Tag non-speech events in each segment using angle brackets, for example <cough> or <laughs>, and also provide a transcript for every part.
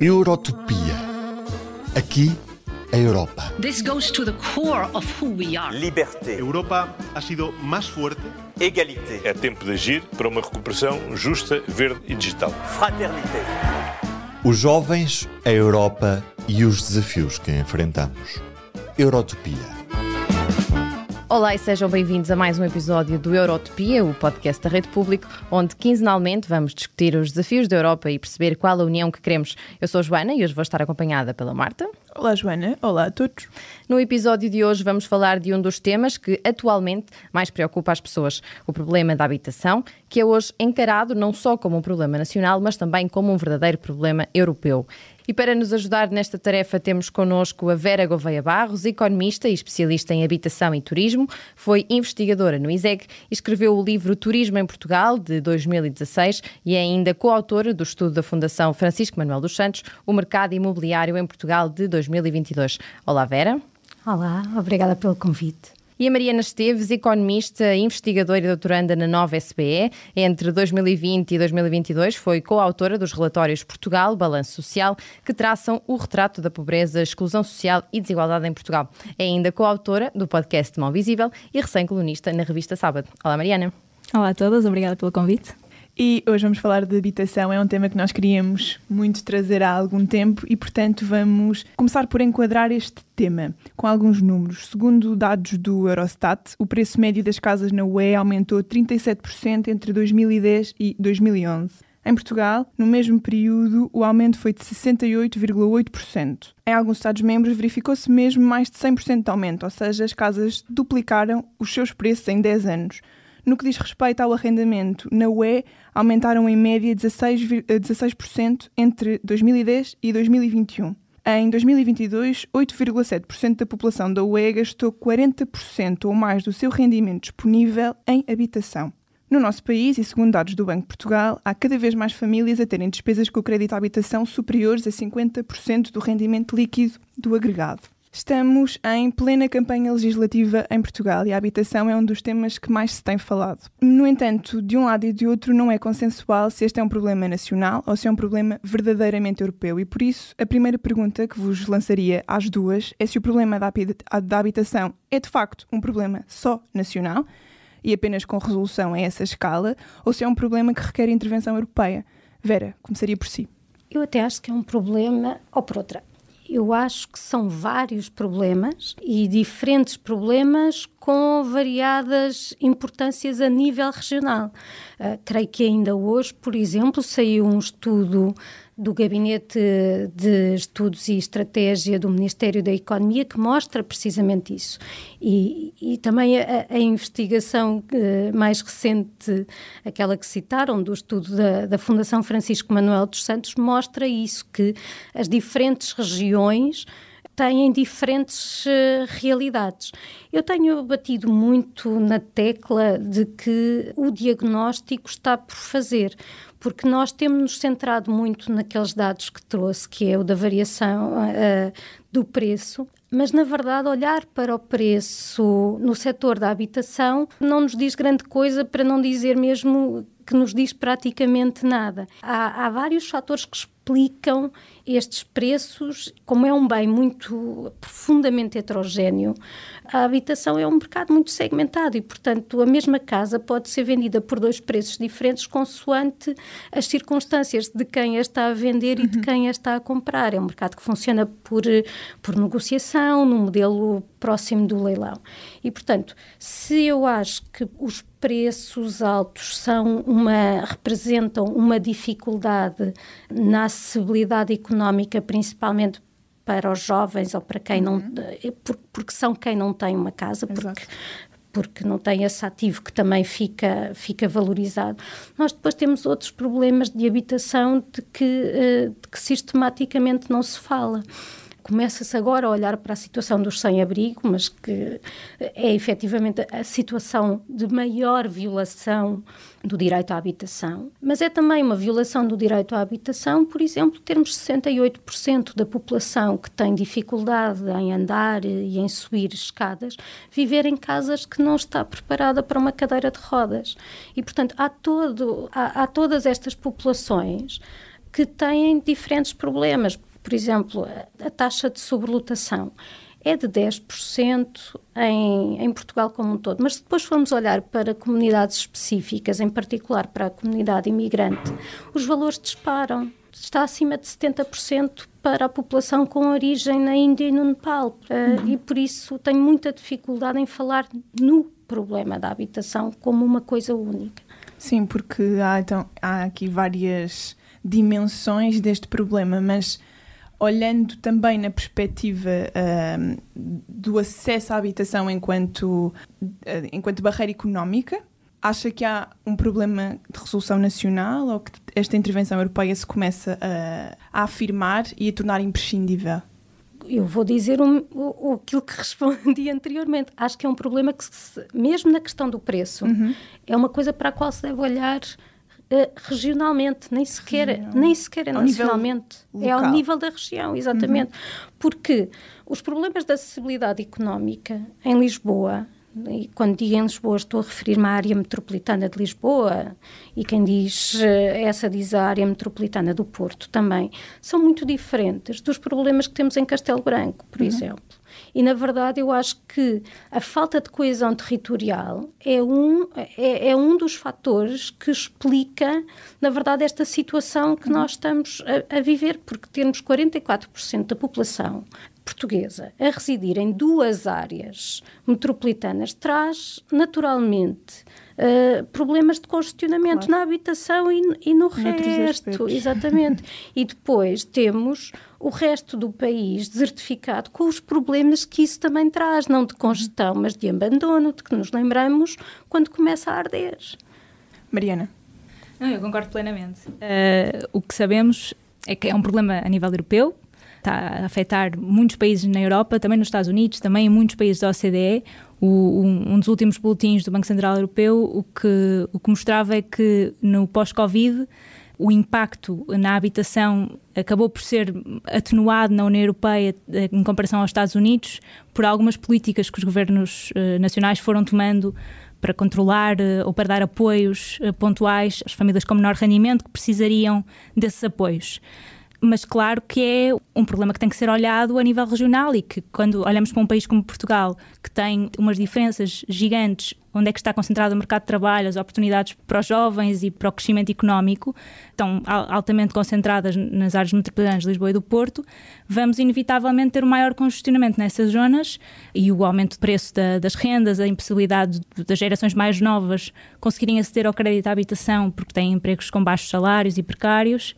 Eurotopia. Aqui, a Europa. This goes to the core of who we are. Liberté, Europa ha sido más fuerte, égalité, É tempo de agir para uma recuperação justa, verde e digital. fraternité. Os jovens, a Europa e os desafios que enfrentamos. Eurotopia. Olá e sejam bem-vindos a mais um episódio do Eurotopia, o podcast da Rede Público, onde quinzenalmente vamos discutir os desafios da Europa e perceber qual a união que queremos. Eu sou a Joana e hoje vou estar acompanhada pela Marta. Olá, Joana. Olá a todos. No episódio de hoje vamos falar de um dos temas que atualmente mais preocupa as pessoas, o problema da habitação, que é hoje encarado não só como um problema nacional, mas também como um verdadeiro problema europeu. E para nos ajudar nesta tarefa temos connosco a Vera Gouveia Barros, economista e especialista em habitação e turismo, foi investigadora no ISEG e escreveu o livro Turismo em Portugal, de 2016, e é ainda coautora do estudo da Fundação Francisco Manuel dos Santos, O Mercado Imobiliário em Portugal, de 2022. Olá, Vera. Olá, obrigada pelo convite. E a Mariana Esteves, economista, investigadora e doutoranda na nova SBE, entre 2020 e 2022 foi coautora dos relatórios Portugal, Balanço Social, que traçam o retrato da pobreza, exclusão social e desigualdade em Portugal. É ainda coautora do podcast Mão Visível e recém-colunista na revista Sábado. Olá, Mariana. Olá a todas, obrigada pelo convite. E hoje vamos falar de habitação. É um tema que nós queríamos muito trazer há algum tempo e, portanto, vamos começar por enquadrar este tema com alguns números. Segundo dados do Eurostat, o preço médio das casas na UE aumentou 37% entre 2010 e 2011. Em Portugal, no mesmo período, o aumento foi de 68,8%. Em alguns Estados-membros, verificou-se mesmo mais de 100% de aumento, ou seja, as casas duplicaram os seus preços em 10 anos. No que diz respeito ao arrendamento, na UE aumentaram em média 16%, 16% entre 2010 e 2021. Em 2022, 8,7% da população da UE gastou 40% ou mais do seu rendimento disponível em habitação. No nosso país, e segundo dados do Banco de Portugal, há cada vez mais famílias a terem despesas com o crédito à habitação superiores a 50% do rendimento líquido do agregado. Estamos em plena campanha legislativa em Portugal e a habitação é um dos temas que mais se tem falado. No entanto, de um lado e de outro, não é consensual se este é um problema nacional ou se é um problema verdadeiramente europeu. E por isso, a primeira pergunta que vos lançaria às duas é se o problema da habitação é de facto um problema só nacional e apenas com resolução a essa escala, ou se é um problema que requer intervenção europeia. Vera, começaria por si. Eu até acho que é um problema, ou por outra, eu acho que são vários problemas e diferentes problemas com variadas importâncias a nível regional. Uh, creio que ainda hoje, por exemplo, saiu um estudo do Gabinete de Estudos e Estratégia do Ministério da Economia que mostra precisamente isso. E, e também a, a investigação uh, mais recente, aquela que citaram, do estudo da, da Fundação Francisco Manuel dos Santos, mostra isso, que as diferentes regiões têm diferentes uh, realidades. Eu tenho batido muito na tecla de que o diagnóstico está por fazer, porque nós temos-nos centrado muito naqueles dados que trouxe, que é o da variação uh, do preço, mas na verdade olhar para o preço no setor da habitação não nos diz grande coisa, para não dizer mesmo que nos diz praticamente nada. Há, há vários fatores que explicam estes preços, como é um bem muito profundamente heterogéneo, a habitação é um mercado muito segmentado e, portanto, a mesma casa pode ser vendida por dois preços diferentes consoante as circunstâncias de quem a está a vender e de quem a está a comprar. É um mercado que funciona por, por negociação, no modelo próximo do leilão. E, portanto, se eu acho que os preços altos são uma representam uma dificuldade na acessibilidade económica, principalmente para os jovens ou para quem uhum. não porque são quem não tem uma casa, porque Exato porque não tem esse ativo que também fica, fica valorizado. Nós depois temos outros problemas de habitação de que, de que sistematicamente não se fala começa-se agora a olhar para a situação dos sem-abrigo, mas que é efetivamente a situação de maior violação do direito à habitação, mas é também uma violação do direito à habitação, por exemplo, termos 68% da população que tem dificuldade em andar e em subir escadas, viver em casas que não está preparada para uma cadeira de rodas. E, portanto, há, todo, há, há todas estas populações que têm diferentes problemas. Por exemplo, a taxa de sobrelotação é de 10% em, em Portugal como um todo. Mas se depois formos olhar para comunidades específicas, em particular para a comunidade imigrante, os valores disparam. Está acima de 70% para a população com origem na Índia e no Nepal. Uhum. E por isso tenho muita dificuldade em falar no problema da habitação como uma coisa única. Sim, porque há, então, há aqui várias dimensões deste problema, mas olhando também na perspectiva do acesso à habitação enquanto, uh, enquanto barreira económica, acha que há um problema de resolução nacional ou que esta intervenção europeia se começa a, a afirmar e a tornar imprescindível? eu vou dizer um, o, aquilo que <laughs> respondi anteriormente. Acho que é um problema que, se, mesmo na questão do preço, uhum. é uma coisa para a qual se deve olhar uh, regionalmente, nem sequer, nem sequer é nacionalmente. É ao nível da região, exatamente. Uhum. Porque os problemas da acessibilidade económica em Lisboa e quando digo em Lisboa, estou a referir-me à área metropolitana de Lisboa, e quem diz eh, essa diz a área metropolitana do Porto também, são muito diferentes dos problemas que temos em Castelo Branco, por uhum. exemplo. E, na verdade, eu acho que a falta de coesão territorial é um, é, é um dos fatores que explica, na verdade, esta situação que nós estamos a, a viver, porque temos 44% da população portuguesa a residir em duas áreas metropolitanas traz naturalmente uh, problemas de congestionamento claro. na habitação e, e no resto. Exatamente. e depois temos o resto do país desertificado com os problemas que isso também traz, não de congestão, mas de abandono, de que nos lembramos quando começa a arder. Mariana. Não, eu concordo plenamente. Uh, o que sabemos é que é um problema a nível europeu, está a afetar muitos países na Europa, também nos Estados Unidos, também em muitos países da OCDE. O, um, dos últimos boletins do Banco Central Europeu o que, o que mostrava é que no pós-Covid o impacto na habitação acabou por ser atenuado na União Europeia eh, em comparação aos Estados Unidos por algumas políticas que os governos uh, nacionais foram tomando para controlar uh, ou para dar apoios pontuais às famílias com menor rendimento que precisariam desses apoios mas claro que é um problema que tem que ser olhado a nível regional e que quando olhamos para um país como Portugal, que tem umas diferenças gigantes, onde é que está concentrado o mercado de trabalho, as oportunidades para os jovens e para o crescimento económico, estão altamente concentradas nas áreas metropolitanas de Lisboa e do Porto, vamos inevitavelmente ter um maior congestionamento nessas zonas e o aumento do preço da, das rendas, a impossibilidade das gerações mais novas conseguirem aceder ao crédito à habitação porque têm empregos com baixos salários e precários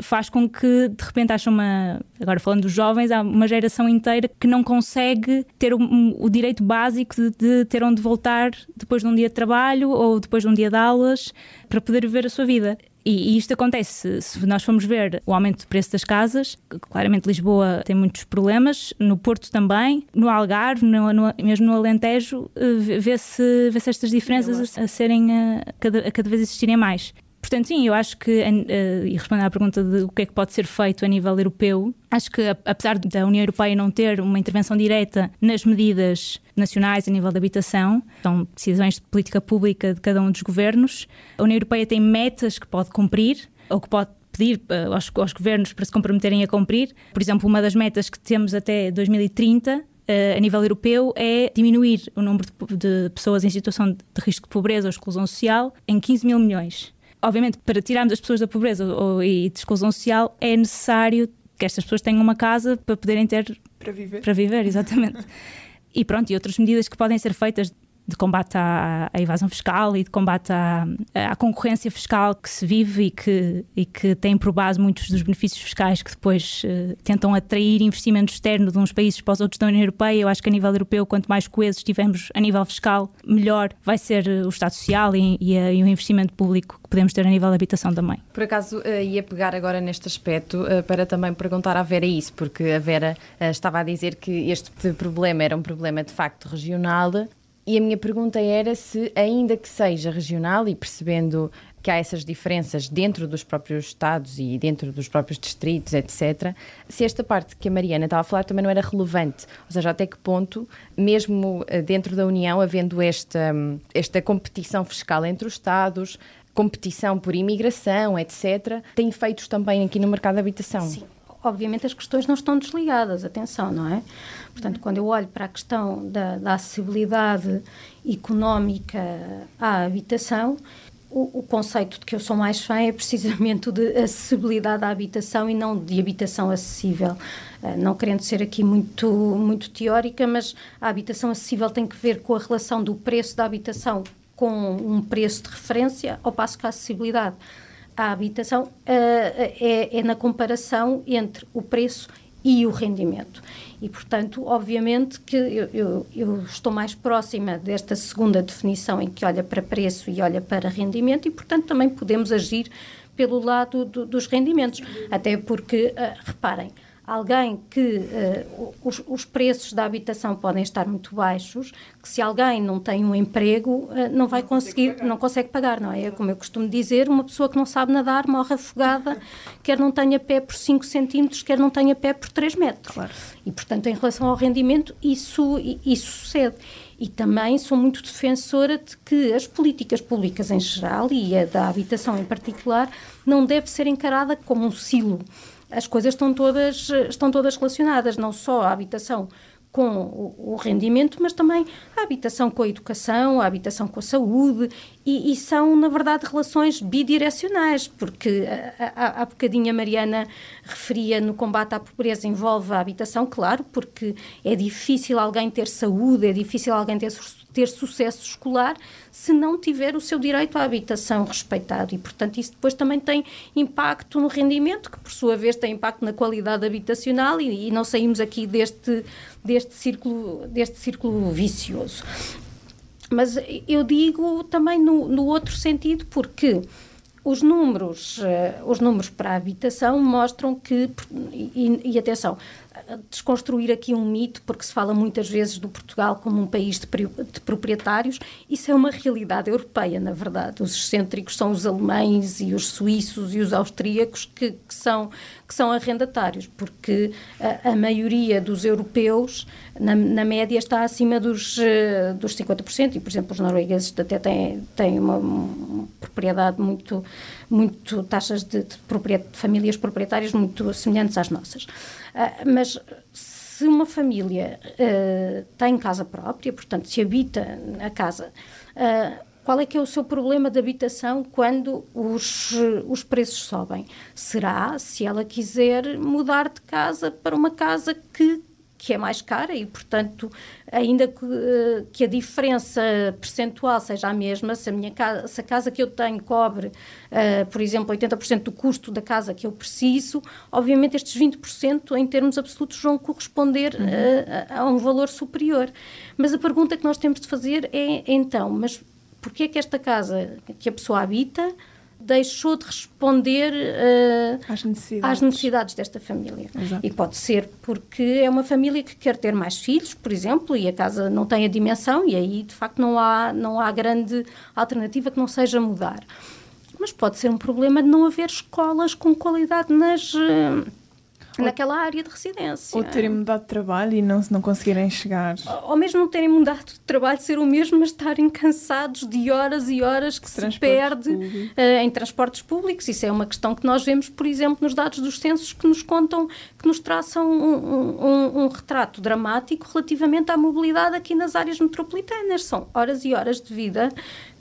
faz com que de repente haja uma, agora falando dos jovens, há uma geração inteira que não consegue ter o, o direito básico de, de, ter onde voltar depois de um dia de trabalho ou depois de um dia de aulas para poder viver a sua vida. E, e isto acontece se nós formos ver o aumento do preço das casas. Claramente, Lisboa tem muitos problemas, no Porto também, no Algarve, no, no, mesmo no Alentejo, eh, vê-se vê, -se, estas diferenças a, a serem a, a, cada, a cada vez existirem mais. Portanto, sim, eu acho que, uh, e respondendo à pergunta de o que é que pode ser feito a nível europeu, acho que, apesar da União Europeia não ter uma intervenção direta nas medidas nacionais a nível de habitação, são decisões de política pública de cada um dos governos, a União Europeia tem metas que pode cumprir ou que pode pedir uh, aos, aos governos para se comprometerem a cumprir. Por exemplo, uma das metas que temos até 2030 Uh, a nível europeu é diminuir o número de, pessoas em situação de risco de pobreza ou exclusão social em 15 mil milhões obviamente, para tirarmos as pessoas da pobreza ou, e de exclusão social, é necessário que estas pessoas tenham uma casa para poderem ter. Para viver. Para viver, exatamente. <laughs> e pronto, e outras medidas que podem ser feitas de combate à, à, evasão fiscal e de combate à, à, concorrência fiscal que se vive e que, e que tem por base muitos dos benefícios fiscais que depois uh, tentam atrair investimento externo de uns países para os outros da União Europeia. Eu acho que a nível europeu, quanto mais coesos estivermos a nível fiscal, melhor vai ser eh, o Estado Social e, e, a, e, o investimento público que podemos ter a nível de habitação também. Por acaso uh, ia pegar agora neste aspecto uh, para também perguntar à Vera isso, porque a Vera estava a dizer que este problema era um problema de facto regional e a minha pergunta era se, ainda que seja regional e percebendo que há essas diferenças dentro dos próprios estados e dentro dos próprios distritos, etc., se esta parte que a Mariana estava a falar também não era relevante. Ou seja, até que ponto, mesmo eh, dentro da União, havendo esta, esta competição fiscal entre os estados, competição por imigração, etc., tem efeitos também aqui no mercado de habitação. Sim. Obviamente as questões não estão desligadas, atenção, não é? Portanto, quando eu olho para a questão da, da acessibilidade económica à habitação, o, o, conceito de que eu sou mais fã é precisamente o de acessibilidade à habitação e não de habitação acessível. Uh, não querendo ser aqui muito, muito teórica, mas a habitação acessível tem que ver com a relação do preço da habitação com um preço de referência, ao passo que a acessibilidade à habitação uh, é, é na comparação entre o preço e o rendimento. E, portanto, obviamente que eu, eu, eu, estou mais próxima desta segunda definição em que olha para preço e olha para rendimento e, portanto, também podemos agir pelo lado do, dos rendimentos. Até porque, uh, reparem, alguém que uh, os, os, preços da habitação podem estar muito baixos, que se alguém não tem um emprego, uh, não vai não conseguir, consegue não consegue pagar, não é? é? Como eu costumo dizer, uma pessoa que não sabe nadar morre afogada, <laughs> quer não tenha pé por 5 centímetros, quer não tenha pé por 3 metros. Claro. E, portanto, em relação ao rendimento, isso, isso sucede. E também sou muito defensora de que as políticas públicas em geral, e a da habitação em particular, não deve ser encarada como um silo as coisas estão todas, estão todas relacionadas, não só a habitação com o, rendimento, mas também a habitação com a educação, a habitação com a saúde, e, e são, na verdade, relações bidirecionais, porque há bocadinho a Mariana referia no combate à pobreza envolve a habitação, claro, porque é difícil alguém ter saúde, é difícil alguém ter ter sucesso escolar se não tiver o seu direito à habitação respeitado. E, portanto, isso depois também tem impacto no rendimento, que por sua vez tem impacto na qualidade habitacional e, e não saímos aqui deste, deste, círculo, deste círculo vicioso. Mas eu digo também no, no outro sentido, porque os números, uh, os números para a habitação mostram que, e, e, atenção, desconstruir aqui um mito, porque se fala muitas vezes do Portugal como um país de, de proprietários, isso é uma realidade europeia, na verdade. Os excêntricos são os alemães e os suíços e os austríacos que, que são, que são arrendatários, porque a, a maioria dos europeus, na, na, média, está acima dos, uh, dos 50%, e, por exemplo, os noruegueses até têm, têm uma, uma propriedade muito, muito taxas de, de, de famílias proprietárias muito semelhantes às nossas. Uh, mas se uma família uh, tem casa própria, portanto, se habita a casa, uh, qual é que é o seu problema de habitação quando os, os preços sobem? Será se ela quiser mudar de casa para uma casa que que é mais cara e, portanto, ainda que, eh, que, a diferença percentual seja a mesma, se a, minha casa, se a casa que eu tenho cobre, uh, por exemplo, 80% do custo da casa que eu preciso, obviamente estes 20% em termos absolutos vão corresponder uhum. uh, a, a um valor superior. Mas a pergunta que nós temos de fazer é, então, mas porquê é que esta casa que a pessoa habita deixou de responder uh, às, necessidades. às, necessidades. desta família. Exato. E pode ser porque é uma família que quer ter mais filhos, por exemplo, e a casa não tem a dimensão, e aí de facto não há, não há grande alternativa que não seja mudar. Mas pode ser um problema de não haver escolas com qualidade nas. Uh, naquela área de residência. Ou terem mudado de trabalho e não, não conseguirem chegar. Ou mesmo não terem mudado de trabalho, ser o mesmo, mas estarem cansados de horas e horas que se perde uh, em transportes públicos. Isso é uma questão que nós vemos, por exemplo, nos dados dos censos que nos contam, que nos traçam um, um, um retrato dramático relativamente à mobilidade aqui nas áreas metropolitanas. São horas e horas de vida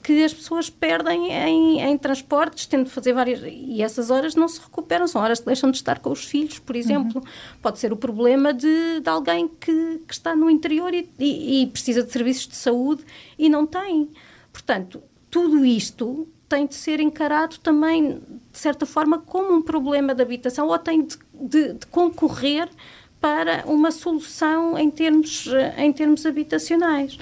que as pessoas perdem em, em, transportes, tendo de fazer várias. E essas horas não se recuperam, são horas que deixam de estar com os filhos, por exemplo. Uhum. Pode ser o problema de, de alguém que, que, está no interior e, e, e precisa de serviços de saúde e não tem. Portanto, tudo isto tem de ser encarado também, de certa forma, como um problema de habitação ou tem de, de, de concorrer para uma solução em termos, em termos habitacionais.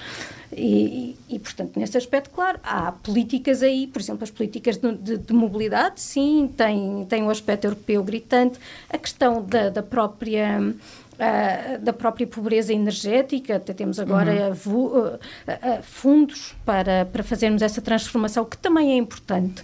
E, e, portanto, nesse aspecto, claro, há políticas aí, por exemplo, as políticas de, de, de mobilidade, sim, tem, tem um aspecto europeu gritante, a questão da, da própria. Uh, da própria pobreza energética, até temos agora uhum. uh, uh, fundos para, para fazermos essa transformação, que também é importante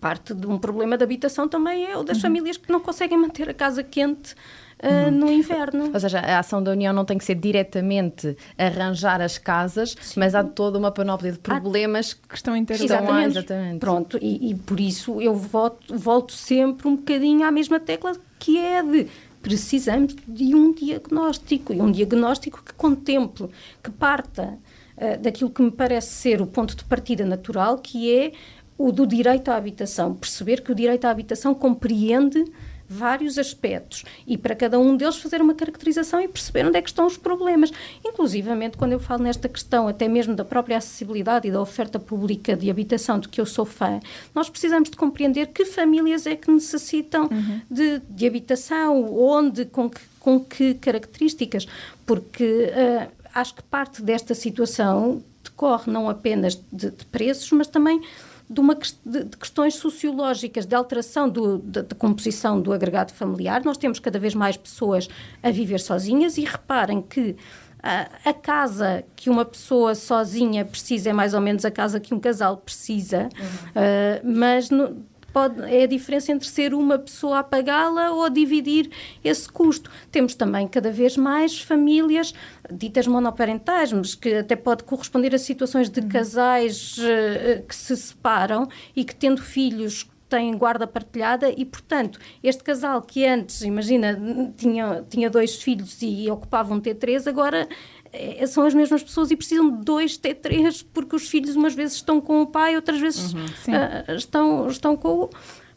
parte de um problema de habitação também é o das uhum. famílias que não conseguem manter a casa quente uh, uhum. no inverno. Ou seja, a ação da União não tem que ser diretamente arranjar as casas, Sim. mas há toda uma panóplia de problemas há... que estão interligados. Exatamente. exatamente. Pronto, e, e, por isso eu volto, volto sempre um bocadinho à mesma tecla que é de precisamos de um diagnóstico, e um diagnóstico que contemple, que parta uh, daquilo que me parece ser o ponto de partida natural, que é o do direito à habitação. Perceber que o direito à habitação compreende vários aspectos e para cada um deles fazer uma caracterização e perceber onde é que estão os problemas. Inclusivamente, quando eu falo nesta questão até mesmo da própria acessibilidade e da oferta pública de habitação, de que eu sou fã, nós precisamos de compreender que famílias é que necessitam uhum. de, de, habitação, onde, com que, com que características, porque uh, acho que parte desta situação decorre não apenas de, de preços, mas também de, uma, de, de questões sociológicas, de alteração do, da composição do agregado familiar. Nós temos cada vez mais pessoas a viver sozinhas e reparem que a, a casa que uma pessoa sozinha precisa é mais ou menos a casa que um casal precisa, uhum. uh, mas no, pode, é a diferença entre ser uma pessoa a pagá-la ou a dividir esse custo. Temos também cada vez mais famílias ditas monoparentais, mas que até pode corresponder a situações de uhum. casais uh, que se separam e que tendo filhos têm guarda partilhada e, portanto, este casal que antes, imagina, tinha, tinha dois filhos e ocupava um T3, agora é, são as mesmas pessoas e precisam de dois T3 porque os filhos umas vezes estão com o pai, outras vezes uhum, uh, estão, estão com o.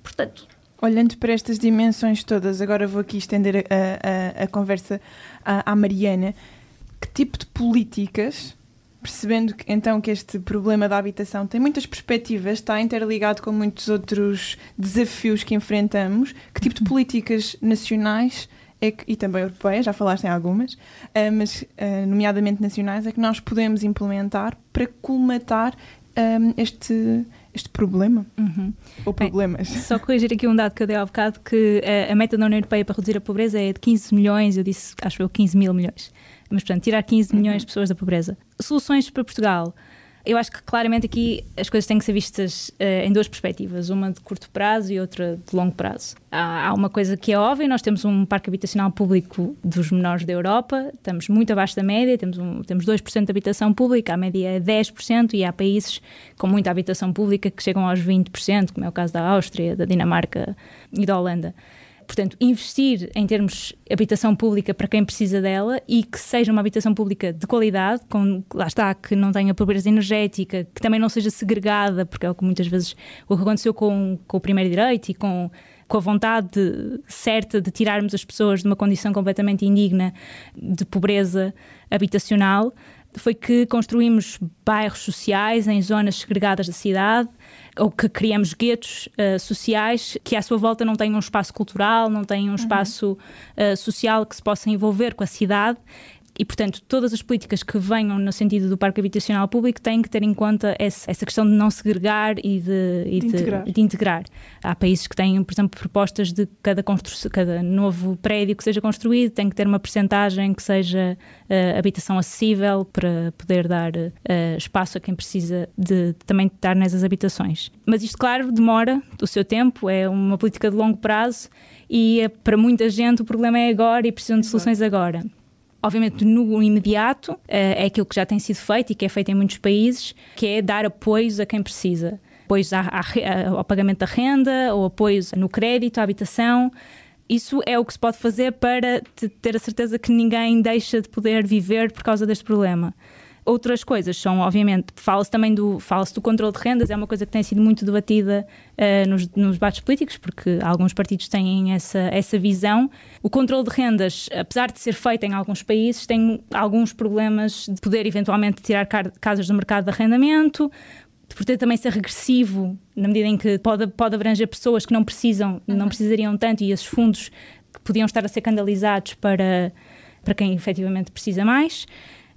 Portanto. Olhando para estas dimensões todas, agora vou aqui estender a, a, a conversa à, à Mariana. Que tipo de políticas percebendo que, então que este problema da habitação tem muitas perspectivas, está interligado com muitos outros desafios que enfrentamos, que tipo de uhum. políticas nacionais é que, e também europeias, já falaste em algumas, uh, mas uh, nomeadamente nacionais, é que nós podemos implementar para colmatar um, este, este problema? Uhum. Ou problemas? Bem, só corrigir aqui um dado que eu dei há bocado, que a, a meta da União Europeia para reduzir a pobreza é de 15 milhões, eu disse, acho eu, 15 mil milhões. Mas, portanto, tirar 15 milhões de pessoas da pobreza. Soluções para Portugal. Eu acho que claramente aqui as coisas têm que ser vistas uh, em duas perspectivas, uma de curto prazo e outra de longo prazo. Há, há, uma coisa que é óbvia, nós temos um parque habitacional público dos menores da Europa, estamos muito abaixo da média, temos, um, temos 2% de habitação pública, a média é 10%, e há países com muita habitação pública que chegam aos 20%, como é o caso da Áustria, da Dinamarca e da Holanda. Portanto, investir em termos de habitação pública para quem precisa dela e que seja uma habitação pública de qualidade, com, lá está, que não tenha pobreza energética, que também não seja segregada, porque é o que muitas vezes o que aconteceu com, com o primeiro direito e com com a vontade de, certa de tirarmos as pessoas de uma condição completamente indigna de pobreza habitacional, foi que construímos bairros sociais em zonas segregadas da cidade, ou que criamos guetos uh, sociais que à sua volta não tenham um espaço cultural, não tenham um uhum. espaço uh, social que se possa envolver com a cidade e, portanto, todas as políticas que venham no sentido do parque habitacional público têm que ter em conta essa, essa questão de não segregar e de, e de, de, integrar. de, integrar. Há países que têm, por exemplo, propostas de cada, cada novo prédio que seja construído tem que ter uma percentagem que seja uh, habitação acessível para poder dar uh, espaço a quem precisa de, de também estar nessas habitações. Mas isto, claro, demora o seu tempo, é uma política de longo prazo e eh, para muita gente o problema é agora e precisam de soluções agora. Obviamente, no imediato, eh, é aquilo que já tem sido feito e que é feito em muitos países, que é dar apoios a quem precisa. Apoios ao pagamento da renda, ou apoios no crédito, à habitação. Isso é o que se pode fazer para ter a certeza que ninguém deixa de poder viver por causa deste problema. Outras coisas são, obviamente, fala-se também do, fala do controle de rendas, é uma coisa que tem sido muito debatida uh, nos, nos debates políticos, porque alguns partidos têm essa, essa visão. O controle de rendas, apesar de ser feito em alguns países, tem alguns problemas de poder eventualmente tirar casas do mercado de arrendamento, de poder também ser regressivo, na medida em que pode, pode abranger pessoas que não precisam, uhum. não precisariam tanto, e esses fundos que podiam estar a ser canalizados para, para quem efetivamente precisa mais.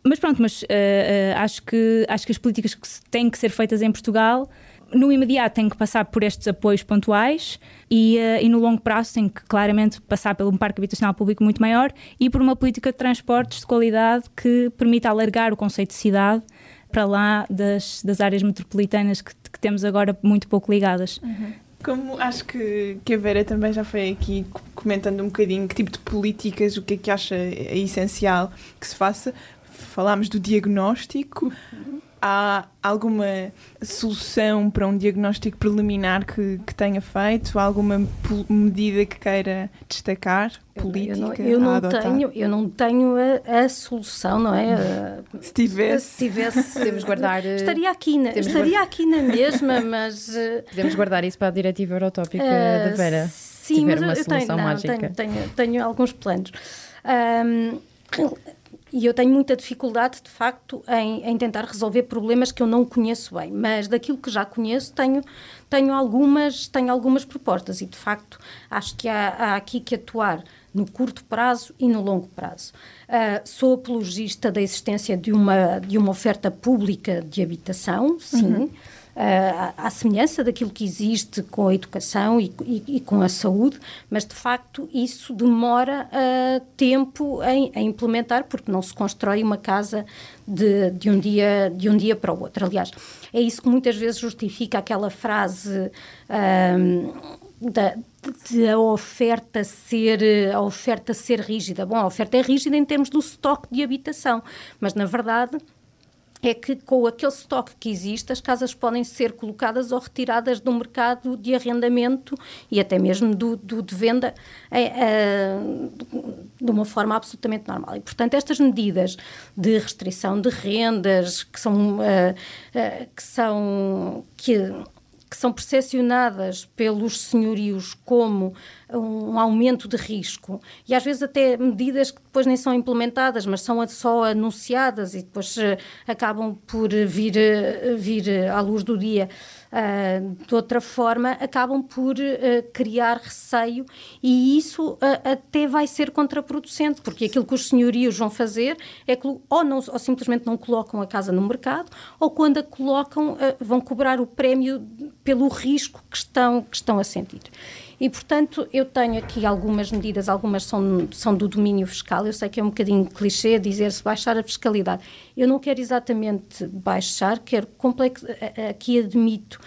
Mas pronto, mas uh, uh, acho, que, acho que as políticas que têm que ser feitas em Portugal no imediato têm que passar por estes apoios pontuais e, uh, e, no longo prazo têm que claramente passar por um parque habitacional público muito maior e por uma política de transportes de qualidade que permita alargar o conceito de cidade para lá das, das áreas metropolitanas que, que temos agora muito pouco ligadas. Uhum. Como acho que, que a Vera também já foi aqui comentando um bocadinho que tipo de políticas, o que é que acha é essencial que se faça, falámos do diagnóstico. Há alguma solução para um diagnóstico preliminar que, que tenha feito? Há alguma medida que queira destacar? Política? Eu não, eu não tenho, eu não tenho a, a solução, não é? Se <laughs> tivesse. Se tivesse, <laughs> podemos guardar. Eh, estaria aqui na, estaria aqui na mesma, mas. Eh, podemos guardar isso para a diretiva eurotópica uh, da Vera. Sim, mas eu, eu tenho, não, tenho, tenho, tenho, alguns planos. Um, e eu tenho muita dificuldade, de facto, em, em, tentar resolver problemas que eu não conheço bem, mas daquilo que já conheço tenho, tenho, algumas, tenho algumas propostas e, de facto, acho que há, há aqui que atuar no curto prazo e no longo prazo. Uh, sou apologista da existência de uma, de uma oferta pública de habitação, sim. Uhum uh, à semelhança daquilo que existe com a educação e, e, e com a saúde, mas de facto isso demora uh, tempo em, em, implementar, porque não se constrói uma casa de, de, um dia, de um dia para o outro. Aliás, é isso que muitas vezes justifica aquela frase. Uh, da, de a oferta ser a oferta ser rígida. Bom, a oferta é rígida em termos do estoque de habitação, mas na verdade é que com aquele estoque que existe, as casas podem ser colocadas ou retiradas do mercado de arrendamento e até mesmo do, do de venda é, é, de uma forma absolutamente normal. E, portanto, estas medidas de restrição de rendas que são, é, que são que que são percepcionadas pelos senhorios como um aumento de risco e às vezes até medidas que depois nem são implementadas, mas são só anunciadas e depois uh, acabam por vir, uh, vir à luz do dia uh, de outra forma, acabam por criar receio e isso até vai ser contraproducente, porque aquilo que os senhorios vão fazer é que ou, não, ou simplesmente não colocam a casa no mercado ou quando a colocam vão cobrar o prémio pelo risco que estão, que estão a sentir. E, portanto, eu tenho aqui algumas medidas, algumas são, são do domínio fiscal. Eu sei que é um bocadinho clichê dizer-se baixar a fiscalidade. Eu não quero exatamente baixar, quero complexo, aqui admito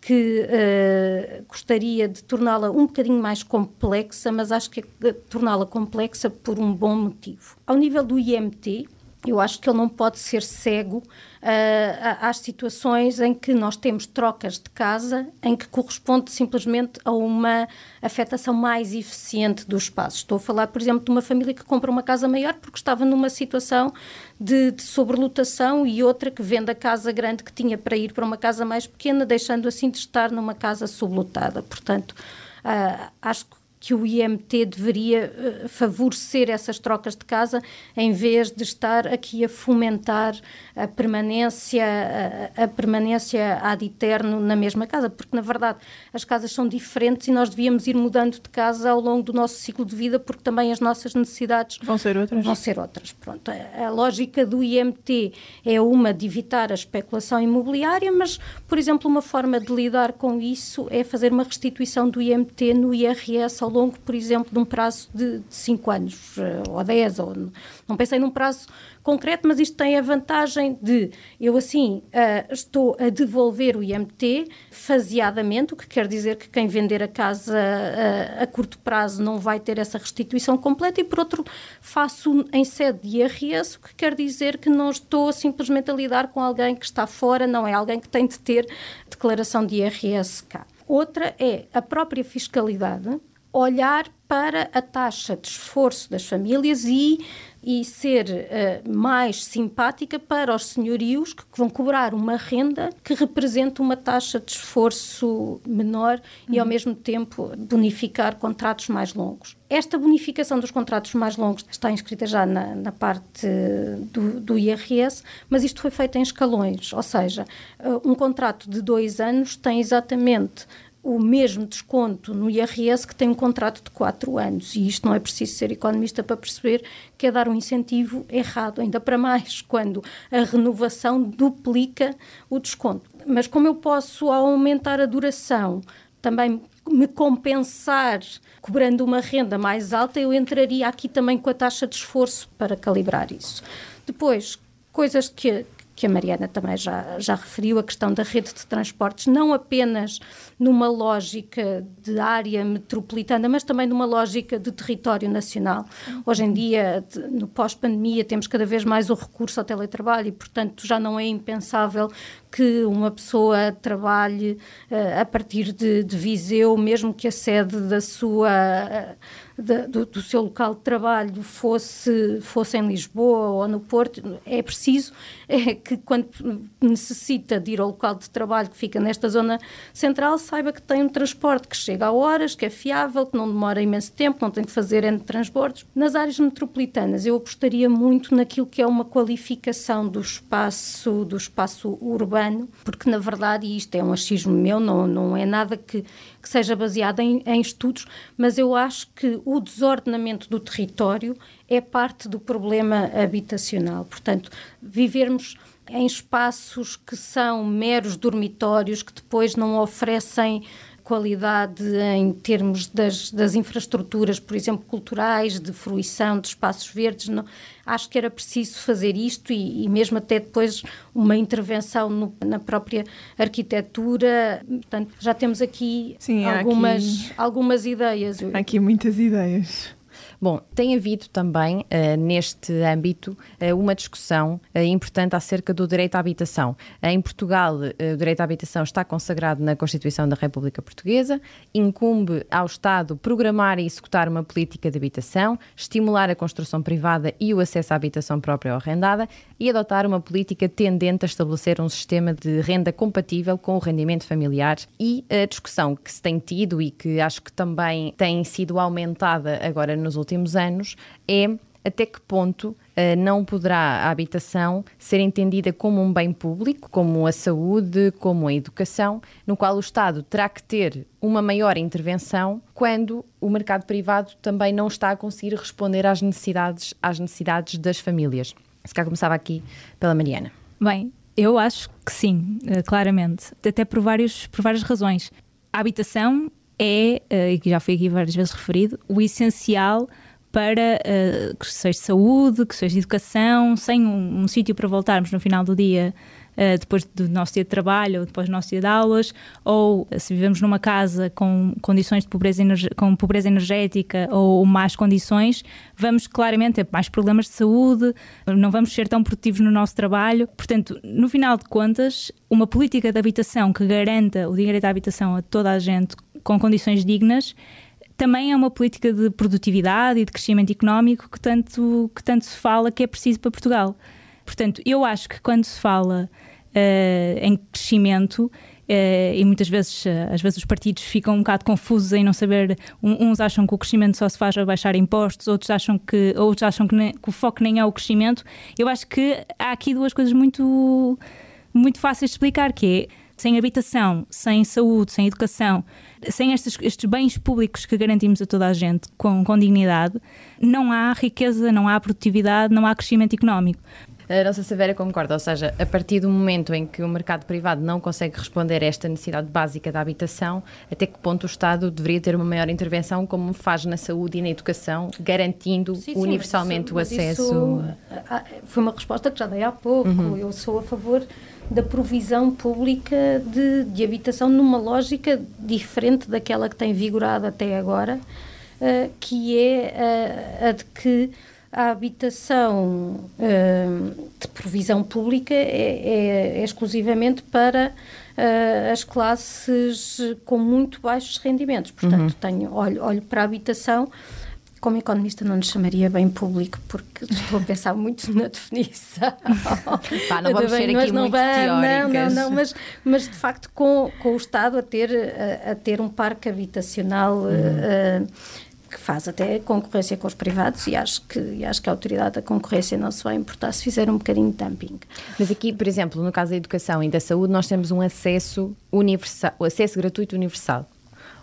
que uh, gostaria de torná-la um bocadinho mais complexa, mas acho que é torná-la complexa por um bom motivo. Ao nível do IMT, eu acho que ele não pode ser cego uh, às situações em que nós temos trocas de casa em que corresponde simplesmente a uma afetação mais eficiente do espaço. Estou a falar, por exemplo, de uma família que compra uma casa maior porque estava numa situação de, de sobrelotação e outra que vende a casa grande que tinha para ir para uma casa mais pequena, deixando assim de estar numa casa sublotada. Portanto, uh, acho que que o IMT deveria uh, favorecer essas trocas de casa em vez de estar aqui a fomentar a permanência a, a, permanência ad eterno na mesma casa, porque na verdade as casas são diferentes e nós devíamos ir mudando de casa ao longo do nosso ciclo de vida porque também as nossas necessidades vão ser outras. Vão ser outras. Pronto, a, a lógica do IMT é uma de evitar a especulação imobiliária, mas por exemplo, uma forma de lidar com isso é fazer uma restituição do IMT no IRS ao longo, por exemplo, de um prazo de 5 anos eh, ou 10, ou não pensei num prazo concreto, mas isto tem a vantagem de eu assim uh, estou a devolver o IMT faseadamente, o que quer dizer que quem vender a casa uh, a curto prazo não vai ter essa restituição completa e por outro faço em sede de IRS, o que quer dizer que não estou simplesmente a lidar com alguém que está fora, não é alguém que tem de ter declaração de IRS cá. Outra é a própria fiscalidade olhar para a taxa de esforço das famílias e, e ser uh, mais simpática para os senhorios que vão cobrar uma renda que representa uma taxa de esforço menor uhum. e, ao uhum. mesmo tempo, bonificar contratos mais longos. Esta bonificação dos contratos mais longos está inscrita já na, na parte do, do, IRS, mas isto foi feito em escalões, ou seja, uh, um contrato de dois anos tem exatamente o mesmo desconto no IRS que tem um contrato de 4 anos. E isto não é preciso ser economista para perceber que é dar um incentivo errado, ainda para mais <laughs> quando a renovação duplica o desconto. Mas como eu posso aumentar a duração, também me compensar cobrando uma renda mais alta, eu entraria aqui também com a taxa de esforço para calibrar isso. Depois, coisas que que a Mariana também já, já referiu, a questão da rede de transportes, não apenas numa lógica de área metropolitana, mas também numa lógica de território nacional. Hoje em dia, no pós-pandemia, temos cada vez mais o recurso ao teletrabalho e, portanto, já não é impensável que uma pessoa trabalhe uh, a partir de, de, Viseu, mesmo que a sede da sua. Uh, do, do, seu local de trabalho fosse, fosse em Lisboa ou no Porto, é preciso <laughs> é, que quando necessita de ir ao local de trabalho que fica nesta zona central, saiba que tem um transporte que chega a horas, que é fiável, que não demora imenso tempo, não tem que fazer entre transportes. Nas áreas metropolitanas, eu apostaria muito naquilo que é uma qualificação do espaço, do espaço urbano, porque na verdade, e isto é um achismo meu, não, não é nada que, que seja baseado em, em estudos, mas eu acho que o desordenamento do território é parte do problema habitacional. Portanto, vivermos em espaços que são meros dormitórios, que depois não oferecem qualidade em termos das, das infraestruturas, por exemplo, culturais, de fruição, de espaços verdes. Não, acho que era preciso fazer isto e, e mesmo até depois uma intervenção no, na própria arquitetura. Portanto, já temos aqui Sim, algumas, aqui, algumas ideias. Há aqui muitas ideias. Bom, tem havido também, uh, neste âmbito, uh, uma discussão uh, importante acerca do direito à habitação. em Portugal, o direito à habitação está consagrado na Constituição da República Portuguesa, incumbe ao Estado programar e executar uma política de habitação, estimular a construção privada e o acesso à habitação própria ou arrendada e adotar uma política tendente a estabelecer um sistema de renda compatível com o rendimento familiar. E a discussão que se tem tido e que acho que também tem sido aumentada agora nos últimos anos é até que ponto uh, não poderá a habitação ser entendida como um bem público, como a saúde, como a educação, no qual o Estado terá que ter uma maior intervenção quando o mercado privado também não está a conseguir responder às necessidades, às necessidades das famílias. Se cá começava aqui pela Mariana. Bem, eu acho que sim, eh, claramente, até por, vários, por várias razões. A habitação é, uh, e que já foi aqui várias vezes referido, o essencial para uh, questões de saúde, questões de educação, sem um, um sítio para voltarmos no final do dia, depois do nosso dia de trabalho ou depois do nosso dia de aulas, ou se vivemos numa casa com condições de pobreza, com pobreza energética ou más condições, vamos claramente ter mais problemas de saúde, não vamos ser tão produtivos no nosso trabalho. Portanto, no final de contas, uma política de habitação que garanta o direito à habitação a toda a gente com condições dignas também é uma política de produtividade e de crescimento económico que tanto, que tanto se fala que é preciso para Portugal. Portanto, eu acho que quando se fala uh, em crescimento, Uh, e muitas vezes, uh, às vezes os partidos ficam um bocado confusos em não saber, um, uns acham que o crescimento só se faz a baixar impostos, outros acham que, outros acham que, que, o foco nem é o crescimento. Eu acho que há aqui duas coisas muito, muito fáceis de explicar, que é sem habitação, sem saúde, sem educação, sem estes, estes bens públicos que garantimos a toda a gente com, com dignidade, não há riqueza, não há produtividade, não há crescimento económico. A nossa Severa concorda, ou seja, a partir do momento em que o mercado privado não consegue responder a esta necessidade básica da habitação, até que ponto o Estado deveria ter uma maior intervenção, como faz na saúde e na educação, garantindo sim, sim, universalmente mas isso, o acesso? Isso, foi uma resposta que já dei há pouco. Uhum. Eu sou a favor da provisão pública de, de habitação numa lógica diferente daquela que tem vigorado até agora, uh, que é uh, a de que a habitação uh, de provisão pública é, é, é exclusivamente para uh, as classes com muito baixos rendimentos. Portanto, uhum. tenho, olho, olho para a habitação como economista não lhe chamaria bem público, porque estou a pensar muito na definição. Pá, não vamos ser aqui muito vai, teóricas. Não, não, não, mas, mas de facto com, com o Estado a ter, a, a ter um parque habitacional uhum. uh, que faz até concorrência com os privados e acho que, e acho que a autoridade da concorrência não se vai importar se fizer um bocadinho de dumping. Mas aqui, por exemplo, no caso da educação e da saúde, nós temos um acesso universal, o acesso gratuito universal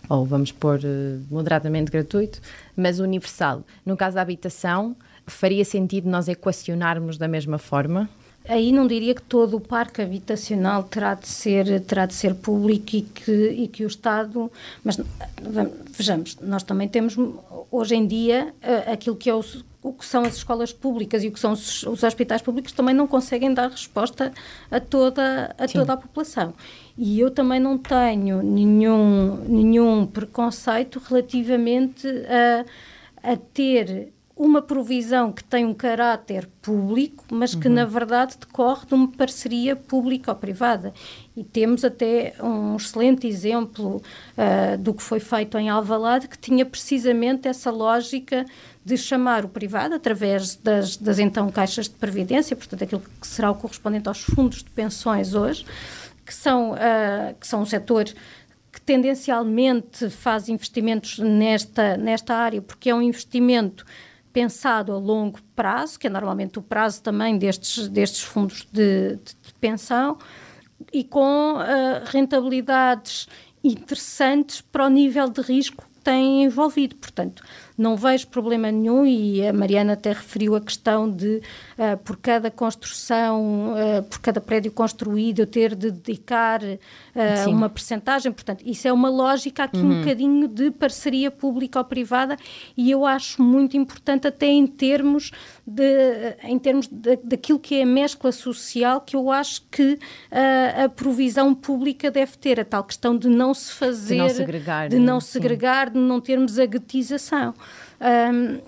ou vamos pôr uh, moderadamente gratuito, mas universal. No caso da habitação, faria sentido nós equacionarmos da mesma forma? Aí não diria que todo o parque habitacional terá de ser, terá de ser público e que, e que o Estado. Mas vejamos, nós também temos hoje em dia aquilo que é o, o que são as escolas públicas e o que são os, os hospitais públicos também não conseguem dar resposta a toda a, toda a população. E eu também não tenho nenhum, nenhum preconceito relativamente a, a ter uma provisão que tem um caráter público, mas que uhum. na verdade decorre de uma parceria público-privada. E temos até um excelente exemplo uh, do que foi feito em Alvalade, que tinha precisamente essa lógica de chamar o privado através das, das então caixas de previdência, portanto aquilo que será o correspondente aos fundos de pensões hoje, que são, uh, que são um setor que tendencialmente faz investimentos nesta, nesta área, porque é um investimento pensado a longo prazo, que é normalmente o prazo também destes, destes fundos de, de, de pensão, e com uh, rentabilidades interessantes para o nível de risco que têm envolvido. Portanto, não vejo problema nenhum e a Mariana até referiu a questão de, uh, por cada construção, uh, por cada prédio construído, eu ter de dedicar uh, uma percentagem. Portanto, isso é uma lógica aqui uhum. um bocadinho de parceria pública-privada e eu acho muito importante até em termos de, em termos de, daquilo que é a mescla social que eu acho que a provisão pública deve ter, a tal questão de não se fazer, de não segregar, de não, segregar, de não termos a guetização. Um,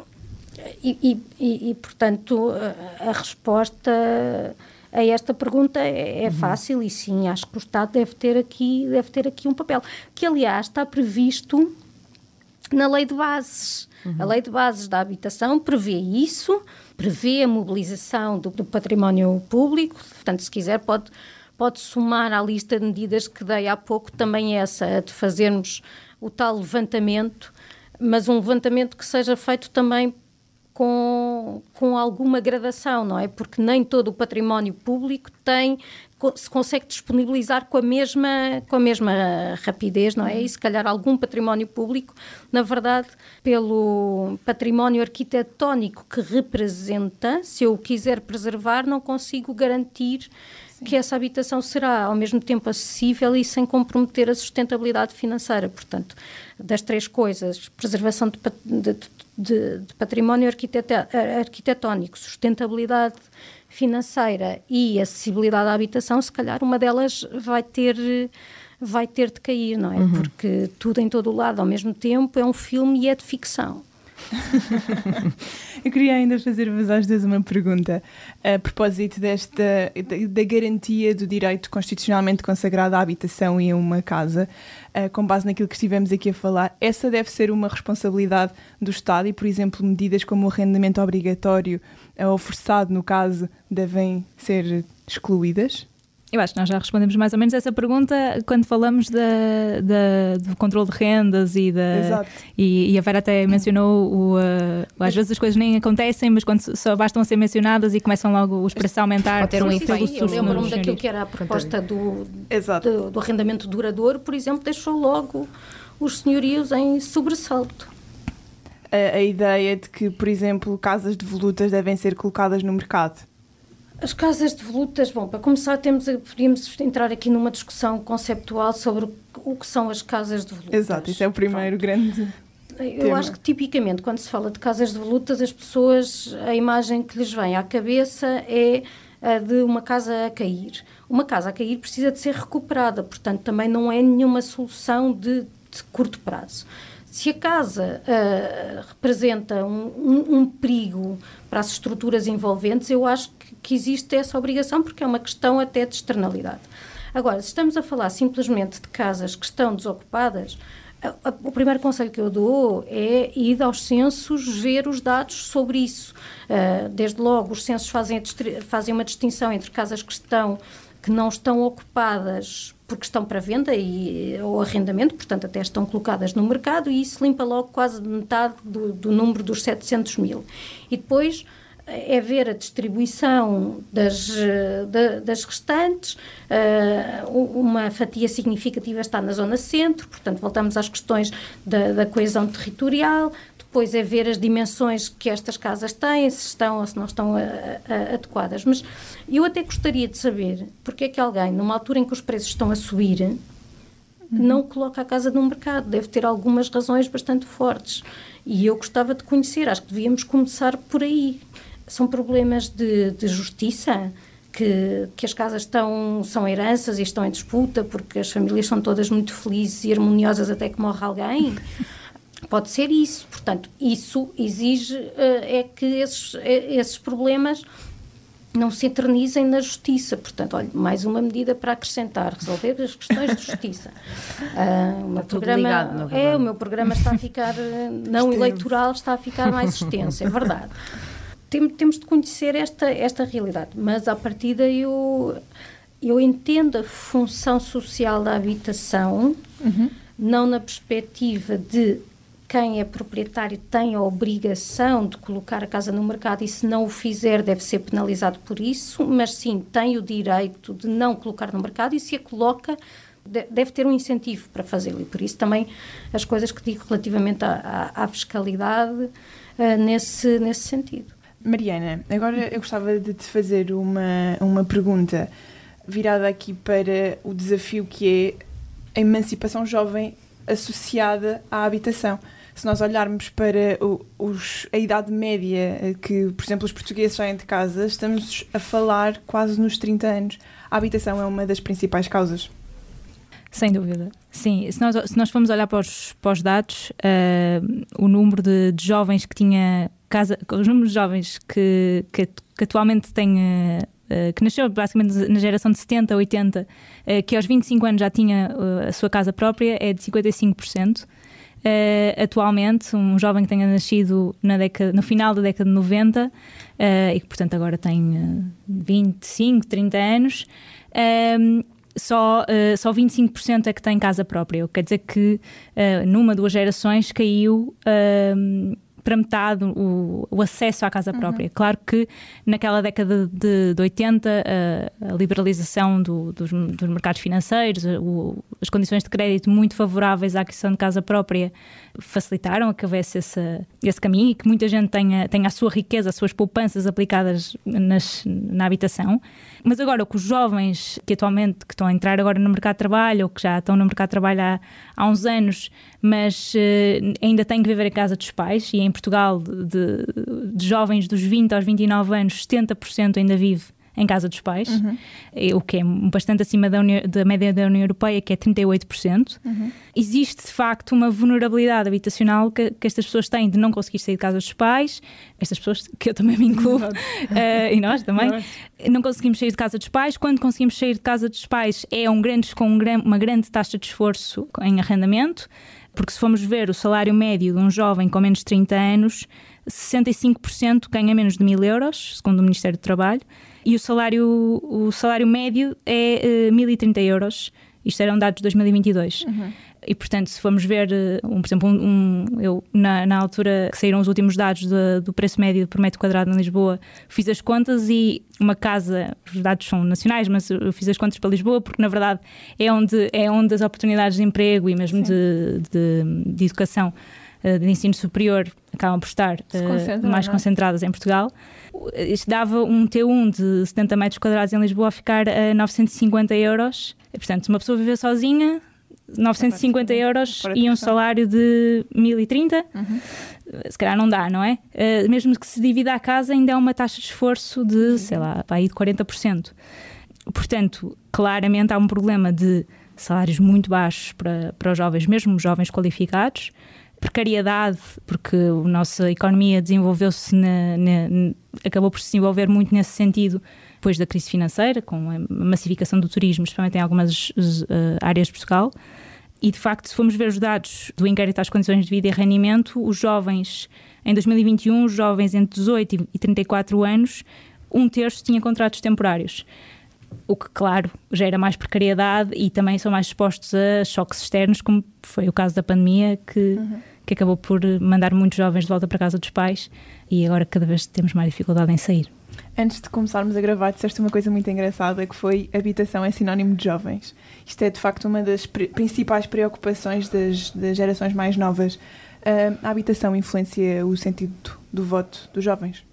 e, e, e, portanto, a, a, resposta a esta pergunta é, é uhum. fácil e sim, acho que o Estado deve ter aqui, deve ter aqui um papel, que aliás está previsto na Lei de Bases. Uhum. A Lei de Bases da Habitação prevê isso, prevê a mobilização do, do património público, portanto, se quiser pode pode somar à lista de medidas que dei há pouco também essa, de fazermos o tal levantamento mas um levantamento que seja feito também com, com alguma gradação, não é? Porque nem todo o património público tem se consegue disponibilizar com a mesma com a mesma rapidez, não é? E se calhar algum património público, na verdade, pelo património arquitetónico que representa, se eu o quiser preservar, não consigo garantir que essa habitação será ao mesmo tempo acessível e sem comprometer a sustentabilidade financeira. Portanto, das três coisas, preservação de, de, de, de património arquitetónico, sustentabilidade financeira e acessibilidade à habitação, se calhar uma delas vai ter vai ter de cair, não é? Uhum. Porque tudo em todo o lado ao mesmo tempo é um filme e é de ficção. <laughs> Eu queria ainda fazer-vos às vezes uma pergunta a propósito desta da, garantia do direito constitucionalmente consagrado à habitação e a uma casa, uh, com base naquilo que estivemos aqui a falar. Essa deve ser uma responsabilidade do Estado e, por exemplo, medidas como o arrendamento obrigatório ou forçado, no caso, devem ser excluídas? Eu acho que nós já respondemos mais ou menos essa pergunta quando falamos da, da do controle de rendas e da. Exato. E, e a Vera até mencionou o, uh, às vezes as coisas nem acontecem, mas quando só bastam ser mencionadas e começam logo os preços a aumentar. Pode ter um efeito. Eu lembro-me daquilo que era a proposta do, do, do arrendamento duradouro, por exemplo, deixou logo os senhorios em sobressalto. A, a ideia de que, por exemplo, casas de volutas devem ser colocadas no mercado as casas de volutas, bom, para começar temos, podíamos entrar aqui numa discussão conceptual sobre o que são as casas de volutas. Exato, isso é o primeiro Pronto. grande eu tema. acho que tipicamente quando se fala de casas de volutas, as pessoas, a imagem que lhes vem à cabeça é a de uma casa a cair. Uma casa a cair precisa de ser recuperada, portanto também não é nenhuma solução de, de curto prazo. Se a casa uh, representa um, um, um, perigo para as estruturas envolventes, eu acho que, que existe essa obrigação, porque é uma questão até de externalidade. Agora, se estamos a falar simplesmente de casas que estão desocupadas, o primeiro conselho que eu dou é ir aos censos ver os dados sobre isso. Uh, desde logo, os censos fazem, fazem uma distinção entre casas que estão que não estão ocupadas porque estão para venda e, ou arrendamento, portanto até estão colocadas no mercado e isso limpa logo quase metade do, do número dos 700 mil. E depois eh, é ver a distribuição das, eh, das restantes, uh, uma fatia significativa está na zona centro, portanto voltamos às questões da, da coesão territorial, depois é ver as dimensões que estas casas têm, se estão ou se não estão a, a, adequadas. Mas eu até gostaria de saber porque é que alguém, numa altura em que os preços estão a subir, não coloca a casa no mercado. Deve ter algumas razões bastante fortes. E eu gostava de conhecer, acho que devíamos começar por aí. São problemas de, de justiça, que, que, as casas estão, são heranças e estão em disputa porque as famílias são todas muito felizes e harmoniosas até que morre alguém. <laughs> Pode ser isso. Portanto, isso exige uh, é que esses, esses problemas não se eternizem na justiça. Portanto, olha, mais uma medida para acrescentar, resolver as questões de justiça. Uh, <laughs> o, meu programa, ligado, é, o meu programa está a ficar, eh, <laughs> não eleitoral, está a ficar mais extenso, é verdade. Tem, temos de conhecer esta, esta realidade, mas à partida eu, eu entendo a função social da habitação, uhum. não na perspectiva de quem é proprietário tem a obrigação de colocar a casa no mercado e se não o fizer deve ser penalizado por isso, mas sim tem o direito de não colocar no mercado e se a coloca deve ter um incentivo para fazê-lo e por isso também as coisas que digo relativamente à, à, à fiscalidade uh, nesse, nesse sentido. Mariana, agora eu gostava de te fazer uma, uma pergunta virada aqui para o desafio que é a emancipação jovem associada à habitação se nós olharmos para os, a idade média eh, que, por exemplo, os portugueses saem de casa, estamos a falar quase nos 30 anos. A habitação é uma das principais causas. Sem dúvida. Sim, se nós, se nós formos olhar para os, para os dados, uh, o número de, de, jovens que tinha casa, os números de jovens que, que, que atualmente têm. Uh, que nasceu basicamente na geração de 70, 80, uh, que aos 25 anos já tinha a sua casa própria, é de 55%. Uh, atualmente, um jovem que tenha nascido na década, no final da década de 90 uh, eh, e que, portanto, agora tem uh, 25, 30 anos, uh, só, uh, só 25% é que tem casa própria. Quer dizer que numa, duas gerações caiu para metade o, o acesso à casa própria. Uhum. Claro que naquela década de, de 80, a, a liberalização do, dos, dos, mercados financeiros, o, as condições de crédito muito favoráveis à aquisição de casa própria facilitaram a que houvesse esse, esse caminho e que muita gente tenha, tenha a sua riqueza, as suas poupanças aplicadas nas, na habitação. Mas agora, com os jovens que atualmente que estão a entrar agora no mercado de trabalho ou que já estão no mercado de trabalho há, há uns anos, mas uh, ainda têm que viver em casa dos pais, e em Portugal, de, de jovens dos 20 aos 29 anos, 70% ainda vive em casa dos pais, uhum. o que é bastante acima da, União, da, média da União Europeia, que é 38%. Uhum. Existe, de facto, uma vulnerabilidade habitacional que, que, estas pessoas têm de não conseguir sair de casa dos pais, estas pessoas, que eu também me incluo, uh, <laughs> e nós também, nós. não conseguimos sair de casa dos pais. Quando conseguimos sair de casa dos pais, é um grande, com um, uma grande taxa de esforço em arrendamento, porque se formos ver o salário médio de um jovem com menos de 30 anos, 65% ganha menos de mil euros, segundo o Ministério do Trabalho, e o salário, o salário médio é uh, eh, 1.030 euros. Isto eram dados de 2022. Uhum. E, portanto, se formos ver, eh, um, por exemplo, um, um, eu, na, na, altura que saíram os últimos dados de, do preço médio por metro quadrado em Lisboa, fiz as contas e uma casa, os dados são nacionais, mas eu fiz as contas para Lisboa porque, na verdade, é onde, é onde as oportunidades de emprego e mesmo de, de, de, educação, eh, de ensino superior, acabam por estar uh, mais é? concentradas em Portugal isto dava um T1 de 70 metros quadrados em Lisboa a ficar a 950 euros. E, portanto, uma pessoa viver sozinha, 950 euros e um salário de 1030, uhum. se calhar não dá, não é? Uh, mesmo que se divida a casa, ainda é uma taxa de esforço de, uhum. sei lá, aí de 40%. Portanto, claramente há um problema de salários muito baixos para, para os jovens, mesmo jovens qualificados, precariedade, porque a nossa economia desenvolveu-se, acabou por se desenvolver muito nesse sentido depois da crise financeira, com a massificação do turismo, especialmente em algumas uh, áreas de Portugal. E de facto, se formos ver os dados do inquérito às condições de vida e rendimento, os jovens, em 2021, os jovens entre 18 e 34 anos, um terço tinha contratos temporários o que, claro, gera mais precariedade e também são mais expostos a choques externos, como foi o caso da pandemia, que, uhum. que acabou por mandar muitos jovens de volta para a casa dos pais e agora cada vez temos mais dificuldade em sair. Antes de começarmos a gravar, disseste uma coisa muito engraçada que foi habitação é sinónimo de jovens. Isto é de facto uma das principais preocupações das, das gerações mais novas. A habitação influencia o sentido do voto dos jovens?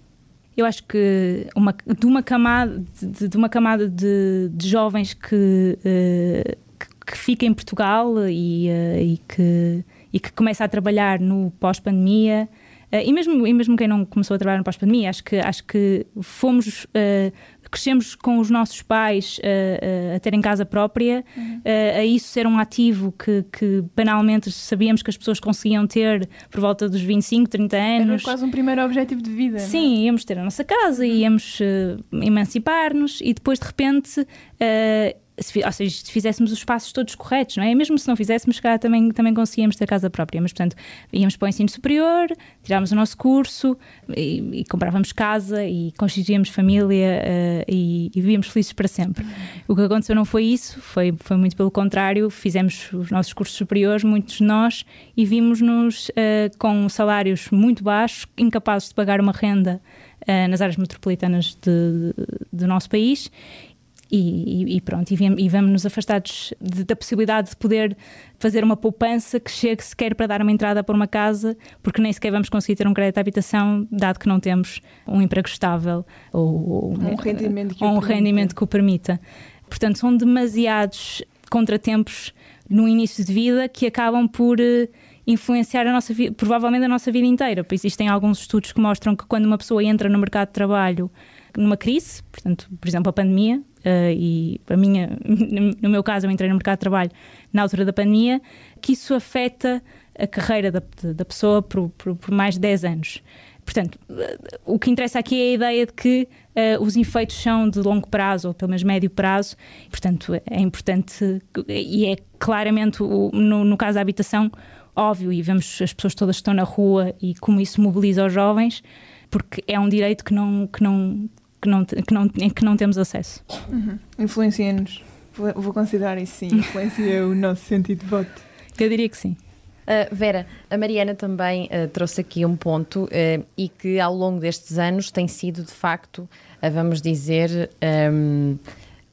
eu acho que uma, de uma camada de, de uma camada de, de jovens que, uh, que, que, fica em Portugal e, uh, e, que, e que começa a trabalhar no pós-pandemia. Uh, e, mesmo, e mesmo quem não começou a trabalhar no pós-pandemia, acho que, acho que fomos uh, crescemos com os nossos pais uh, uh, a terem casa própria, uhum. uh, a isso ser um ativo que, que, banalmente sabíamos que as pessoas conseguiam ter por volta dos 25, 30 anos. Era quase um primeiro objetivo de vida. Sim, é? íamos ter a nossa casa, íamos emancipar-nos e depois de repente se, ou seja, se fizéssemos os passos todos corretos, não é? Mesmo se não fizéssemos, cá também, também conseguíamos ter casa própria. Mas, portanto, íamos para o ensino superior, tirávamos o nosso curso e, e comprávamos casa e constituíamos família uh, e, e, vivíamos felizes para sempre. O que aconteceu não foi isso, foi, foi muito pelo contrário. Fizemos os nossos cursos superiores, muitos de nós, e vimos-nos uh, com salários muito baixos, incapazes de pagar uma renda uh, nas áreas metropolitanas de, de, do nosso país e, e, pronto, e, e vamos nos afastados de, da possibilidade de poder fazer uma poupança que chegue sequer para dar uma entrada para uma casa, porque nem sequer vamos conseguir ter um crédito de habitação, dado que não temos um emprego estável ou, ou um, rendimento, que ou um rendimento que o permita. Portanto, são demasiados contratempos no início de vida que acabam por eh, influenciar a nossa vida, provavelmente a nossa vida inteira. Existem alguns estudos que mostram que quando uma pessoa entra no mercado de trabalho numa crise, portanto, por exemplo, a pandemia, uh, e a minha, <laughs> no meu caso, eu entrei no mercado de trabalho na altura da pandemia, que isso afeta a carreira da, da pessoa por, por, por mais de 10 anos. Portanto, eh, o que interessa aqui é a ideia de que uh, os efeitos são de longo prazo, ou pelo menos médio prazo, portanto, é importante e é claramente, o, no, no caso da habitação, óbvio, e vemos as pessoas todas que estão na rua e como isso mobiliza os jovens, porque é um direito que não, que não, que não, que não, que não temos acesso. Uhum. Influencia-nos. Vou, vou considerar isso sim, influencia o nosso sentido de voto. Eu diria que sim. Uh, Vera, a Mariana também uh, trouxe aqui um ponto uh, e que ao longo destes anos tem sido de facto, vamos dizer, um,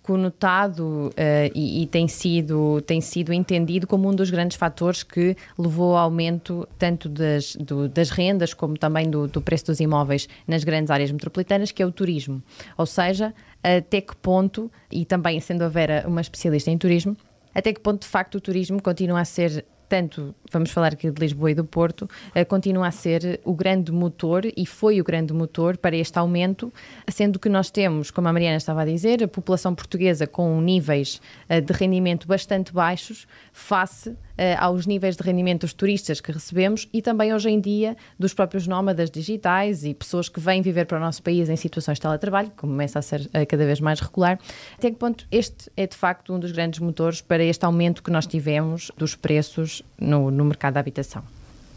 conotado uh, e, e, tem, sido, tem sido entendido como um dos grandes fatores que levou ao aumento tanto das, do, das rendas como também do, do, preço dos imóveis nas grandes áreas metropolitanas, que é o turismo. Ou seja, até que ponto, e também sendo a Vera uma especialista em turismo, até que ponto de facto o turismo continua a ser tanto, vamos falar aqui de Lisboa e do Porto, uh, continua a ser o grande motor e foi o grande motor para este aumento, sendo que nós temos, como a Mariana estava a dizer, a população portuguesa com níveis uh, de rendimento bastante baixos face aos níveis de rendimento dos turistas que recebemos e também hoje em dia dos próprios nómadas digitais e pessoas que vêm viver para o nosso país em situações de teletrabalho, que começa a ser uh, cada vez mais regular. Até que ponto este é de facto um dos grandes motores para este aumento que nós tivemos dos preços no, no mercado da habitação?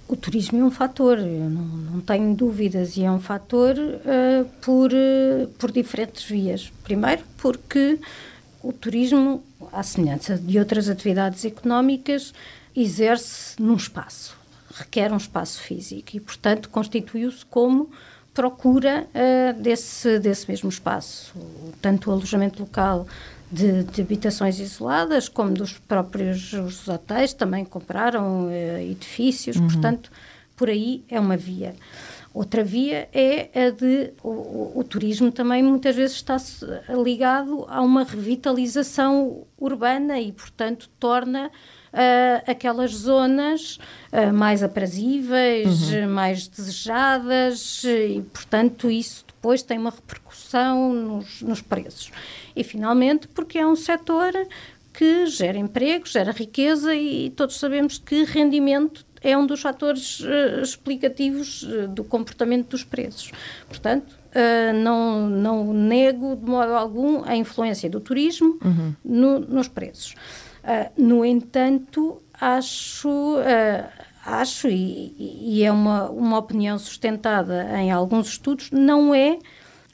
O turismo é um fator, não, não tenho dúvidas, e é um fator uh, por, uh, por diferentes vias. Primeiro, porque o turismo, à semelhança de outras atividades económicas, exerce num espaço, requer um espaço físico e, portanto, constituiu-se como procura uh, desse, desse mesmo espaço. Tanto o alojamento local de, de, habitações isoladas, como dos próprios os hotéis, também compraram uh, edifícios, uhum. portanto, por aí é uma via. Outra via é a de. O, o, o, turismo também muitas vezes está ligado a uma revitalização urbana e, portanto, torna uh, aquelas zonas uh, mais aprazíveis, uhum. mais desejadas e, portanto, isso depois tem uma repercussão nos, nos preços. E, finalmente, porque é um setor que gera emprego, gera riqueza e todos sabemos que rendimento é um dos fatores uh, explicativos uh, do comportamento dos preços. Portanto, uh, não, não nego de modo algum a influência do turismo uhum. no, nos preços. no entanto, acho acho, e, e, é uma, uma opinião sustentada em alguns estudos, não é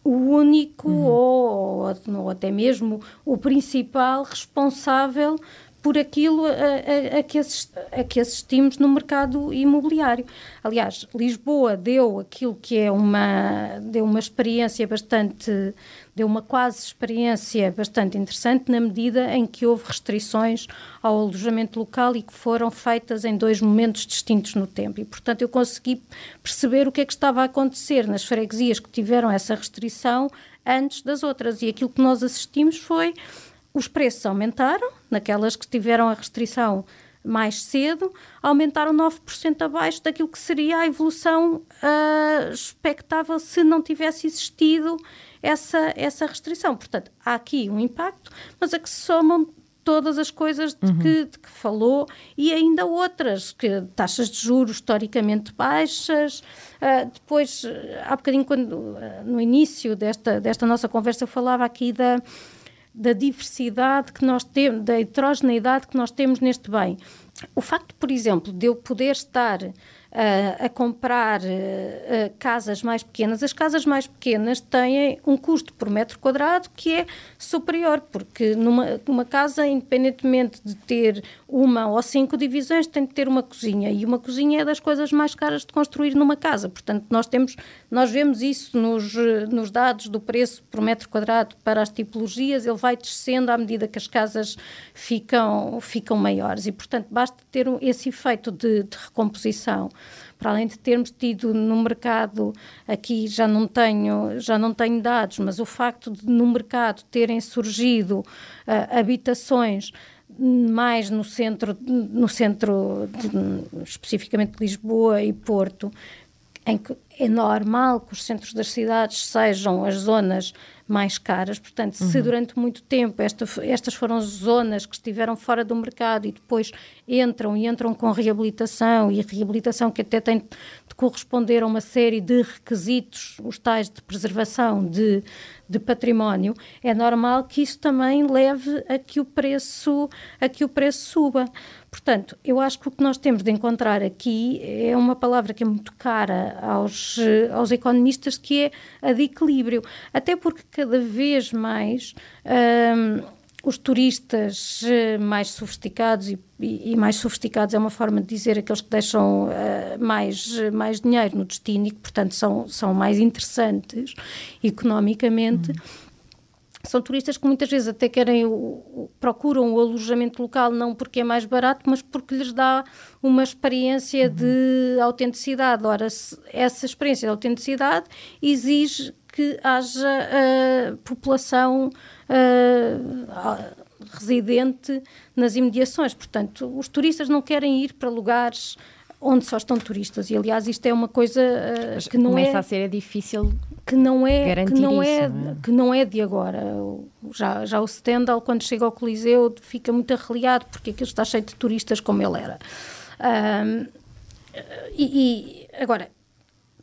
o único uhum. ou, ou, até mesmo o principal responsável por aquilo a, a, a, que a que assistimos no mercado imobiliário. Aliás, Lisboa deu aquilo que é uma, deu uma experiência bastante, deu uma quase experiência bastante interessante na medida em que houve restrições ao alojamento local e que foram feitas em dois momentos distintos no tempo. E, portanto, eu consegui perceber o que é que estava a acontecer nas freguesias que tiveram essa restrição antes das outras. E aquilo que nós assistimos foi os preços aumentaram, naquelas que tiveram a restrição mais cedo, aumentaram 9% abaixo daquilo que seria a evolução uh, expectável se não tivesse existido essa, essa restrição. Portanto, há aqui um impacto, mas a que se somam todas as coisas de, uhum. que, de, que, falou e ainda outras, que taxas de juros historicamente baixas. Uh, depois, há bocadinho, quando, uh, no início desta, desta nossa conversa, eu falava aqui da, da diversidade que nós temos, da heterogeneidade que nós temos neste bem. O facto, por exemplo, de eu poder estar a, a comprar uh, casas mais pequenas, as casas mais pequenas têm um custo por metro quadrado que é superior, porque numa, numa casa, independentemente de ter uma ou cinco divisões, tem de ter uma cozinha. E uma cozinha é das coisas mais caras de construir numa casa. Portanto, nós temos, nós vemos isso nos, nos dados do preço por metro quadrado para as tipologias, ele vai descendo à medida que as casas ficam, ficam maiores. E, portanto, basta ter esse efeito de, de recomposição para além de termos tido no mercado, aqui já não tenho, já não tenho dados, mas o facto de no mercado terem surgido uh, habitações mais no centro, no centro de, especificamente de Lisboa e Porto, em que é normal que os centros das cidades sejam as zonas mais caras. Portanto, se uhum. durante muito tempo esta, estas foram zonas que estiveram fora do mercado e depois entram e entram com reabilitação e reabilitação que até tem de corresponder a uma série de requisitos, os tais de preservação de, de património, é normal que isso também leve a que o preço, a que o preço suba. Portanto, eu acho que o que nós temos de encontrar aqui é uma palavra que é muito cara aos, aos economistas, que é a de equilíbrio. Até porque cada vez mais. Hum, os turistas eh, mais sofisticados e, e, mais sofisticados é uma forma de dizer aqueles que deixam uh, mais, mais dinheiro no destino e que, portanto, são, são mais interessantes economicamente. Uhum. São turistas que muitas vezes até querem o, procuram o alojamento local não porque é mais barato, mas porque lhes dá uma experiência uhum. de autenticidade. Ora, essa experiência de autenticidade exige que haja uh, população uh, residente nas imediações. Portanto, os turistas não querem ir para lugares onde só estão turistas. E aliás isto é uma coisa uh, que não começa é a ser difícil que não é que não isso, é, não é, que não é de agora. Já já o Stendhal quando chega ao Coliseu fica muito arreliado porque aquilo está cheio de turistas como ele era. Um, e, e, agora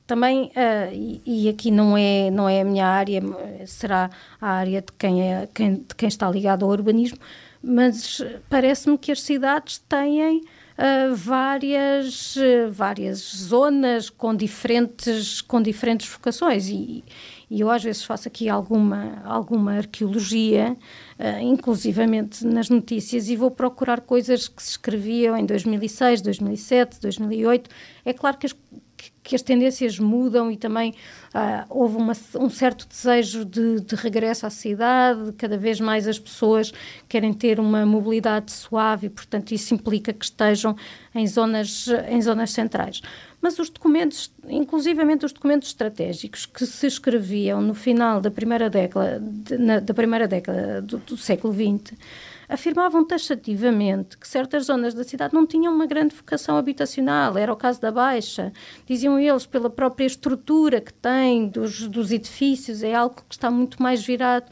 também, uh, e, e, aqui não é, não é a minha área, será a área de quem, é, quem, de quem está ligado ao urbanismo, mas parece-me que as cidades têm uh, várias, uh, várias zonas com diferentes, com diferentes vocações e, e eu às vezes faço aqui alguma, alguma arqueologia, uh, inclusivamente nas notícias, e vou procurar coisas que se escreviam em 2006, 2007, 2008. É claro que as que as tendências mudam e também uh, houve uma, um certo desejo de, de, regresso à cidade, cada vez mais as pessoas querem ter uma mobilidade suave e, portanto, isso implica que estejam em zonas, em zonas centrais. Mas os documentos, inclusivamente os documentos estratégicos que se escreviam no final da primeira década, de, na, da primeira década do, do século XX, afirmavam taxativamente que certas zonas da cidade não tinham uma grande vocação habitacional, era o caso da Baixa. Diziam eles, pela própria estrutura que tem dos, dos edifícios, é algo que está muito mais virado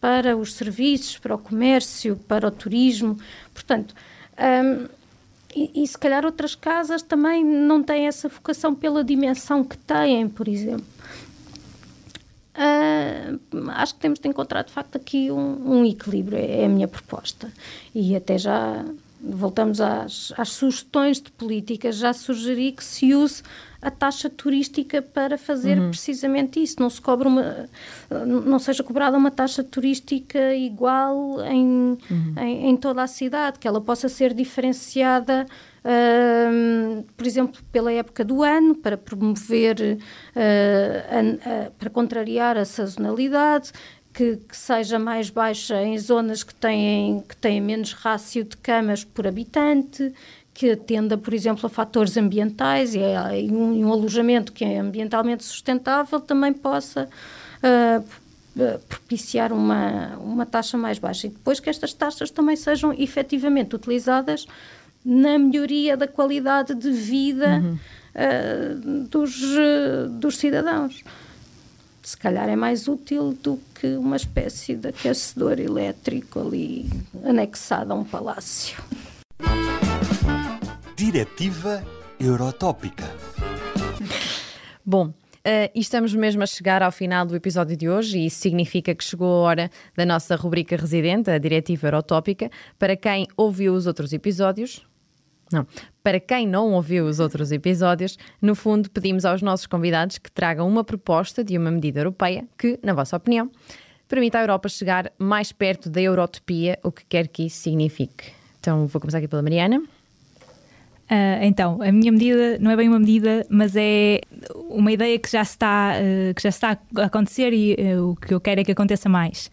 para os serviços, para o comércio, para o turismo. Portanto, hum, e, e, se calhar outras casas também não têm essa vocação pela dimensão que têm, por exemplo. Uh, acho que temos de encontrar de facto aqui um, um, equilíbrio, é a minha proposta. E até já voltamos às, às sugestões de políticas, já sugeri que se use a taxa turística para fazer uhum. precisamente isso. Não se cobra uma, não seja cobrada uma taxa turística igual em, uhum. em, em, toda a cidade, que ela possa ser diferenciada Por exemplo, pela época do ano, para promover, a, a, para contrariar a sazonalidade, que, que, seja mais baixa em zonas que têm, que têm menos rácio de camas por habitante, que atenda, por exemplo, a fatores ambientais e, e, um, um, alojamento que é ambientalmente sustentável também possa uh, propiciar uma, uma taxa mais baixa. E depois que estas taxas também sejam efetivamente utilizadas na melhoria da qualidade de vida uhum. uh, dos, uh, dos cidadãos. Se calhar é mais útil do que uma espécie de aquecedor elétrico ali anexado a um palácio. Diretiva Eurotópica. Bom, Uh, e estamos mesmo a chegar ao final do episódio de hoje, e isso significa que chegou a hora da nossa rubrica residente, a Diretiva Eurotópica. Para quem ouviu os outros episódios, não. Para quem não ouviu os outros episódios, no fundo pedimos aos nossos convidados que tragam uma proposta de uma medida europeia que, na vossa opinião, permita à Europa chegar mais perto da eurotopia, o que quer que isso signifique. Então vou começar aqui pela Mariana. Uh, então, a minha medida não é bem uma medida, mas é uma ideia que já está, uh, que já está a acontecer e uh, o que eu quero é que aconteça mais.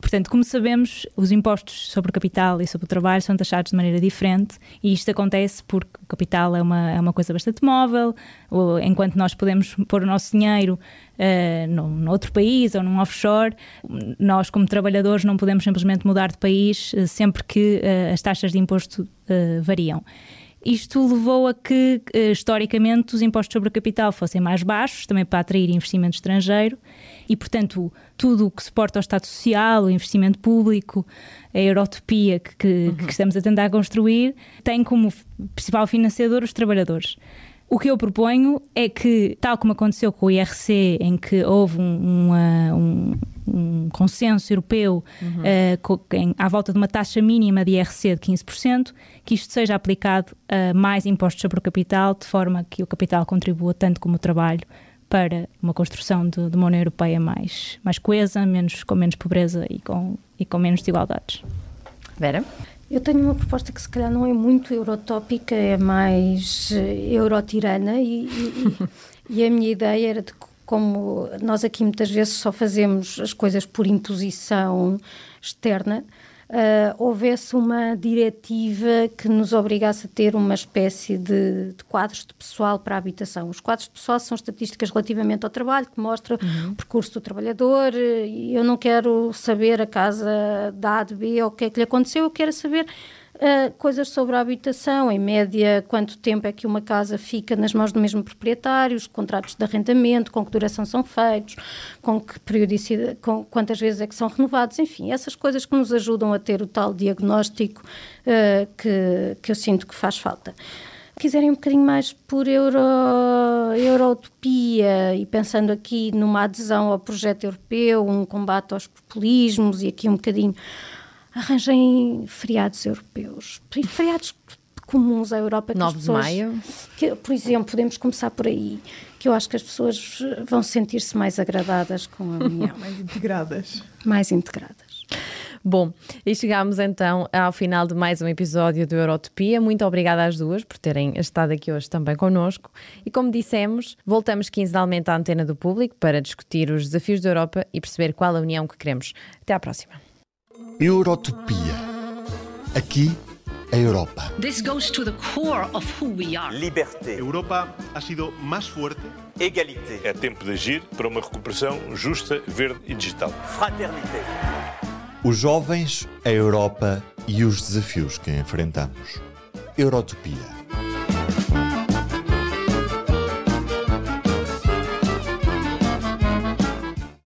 Portanto, como sabemos, os impostos sobre o capital e sobre o trabalho são taxados de maneira diferente e isto acontece porque o capital é uma, é uma coisa bastante móvel, ou, enquanto nós podemos pôr o nosso dinheiro uh, num, num outro país ou num offshore, nós, como trabalhadores, não podemos simplesmente mudar de país uh, sempre que uh, as taxas de imposto variam. Isto levou a que, eh, historicamente, os impostos sobre o capital fossem mais baixos, também para atrair investimento estrangeiro, e, portanto, tudo o que suporta o Estado Social, o investimento público, a eurotopia que, que, uhum. que estamos a tentar construir, tem como principal financiador os trabalhadores. O que eu proponho é que, tal como aconteceu com o IRC, em que houve um, uma, um, um consenso europeu uhum. uh, em, à volta de uma taxa mínima de IRC de 15%, que isto seja aplicado a mais impostos sobre o capital, de forma que o capital contribua tanto como o trabalho para uma construção de, de uma União Europeia mais, mais coesa, menos, com menos pobreza e com, e com menos desigualdades. Vera? Eu tenho uma proposta que se calhar não é muito eurotópica, é mais eh, eurotirana e, e, e a minha ideia era de como nós aqui muitas vezes só fazemos as coisas por imposição externa, uh, houvesse uma diretiva que nos obrigasse a ter uma espécie de, de, quadros de pessoal para a habitação. Os quadros de pessoal são estatísticas relativamente ao trabalho, que mostram uhum. o percurso do trabalhador, e eu não quero saber a casa da A de B ou o que é que lhe aconteceu, eu quero saber Uh, coisas sobre a habitação, em média, quanto tempo é que uma casa fica nas mãos do mesmo proprietário, os contratos de arrendamento, com que duração são feitos, com que periodicidade, com quantas vezes é que são renovados, enfim, essas coisas que nos ajudam a ter o tal diagnóstico uh, que, que eu sinto que faz falta. Quiserem um bocadinho mais por euro, eurotopia e pensando aqui numa adesão ao projeto europeu, um combate aos populismos e aqui um bocadinho arranjem feriados europeus, feriados comuns à Europa. Que 9 pessoas, de maio. Que, por exemplo, podemos começar por aí, que eu acho que as pessoas vão sentir-se mais agradadas com a União. <laughs> mais integradas. Mais integradas. Bom, e chegamos então ao final de mais um episódio do Eurotopia. Muito obrigada às duas por terem estado aqui hoje também connosco. E como dissemos, voltamos quinzenalmente à antena do público para discutir os desafios da Europa e perceber qual a união que queremos. Até à próxima. Eurotopia. Aqui, a Europa. This goes to the core of who we are. Liberté. Europa ha sido mais forte. Égalité. É tempo de agir para uma recuperação justa, verde e digital. Fraternité. Os jovens, a Europa e os desafios que enfrentamos. Eurotopia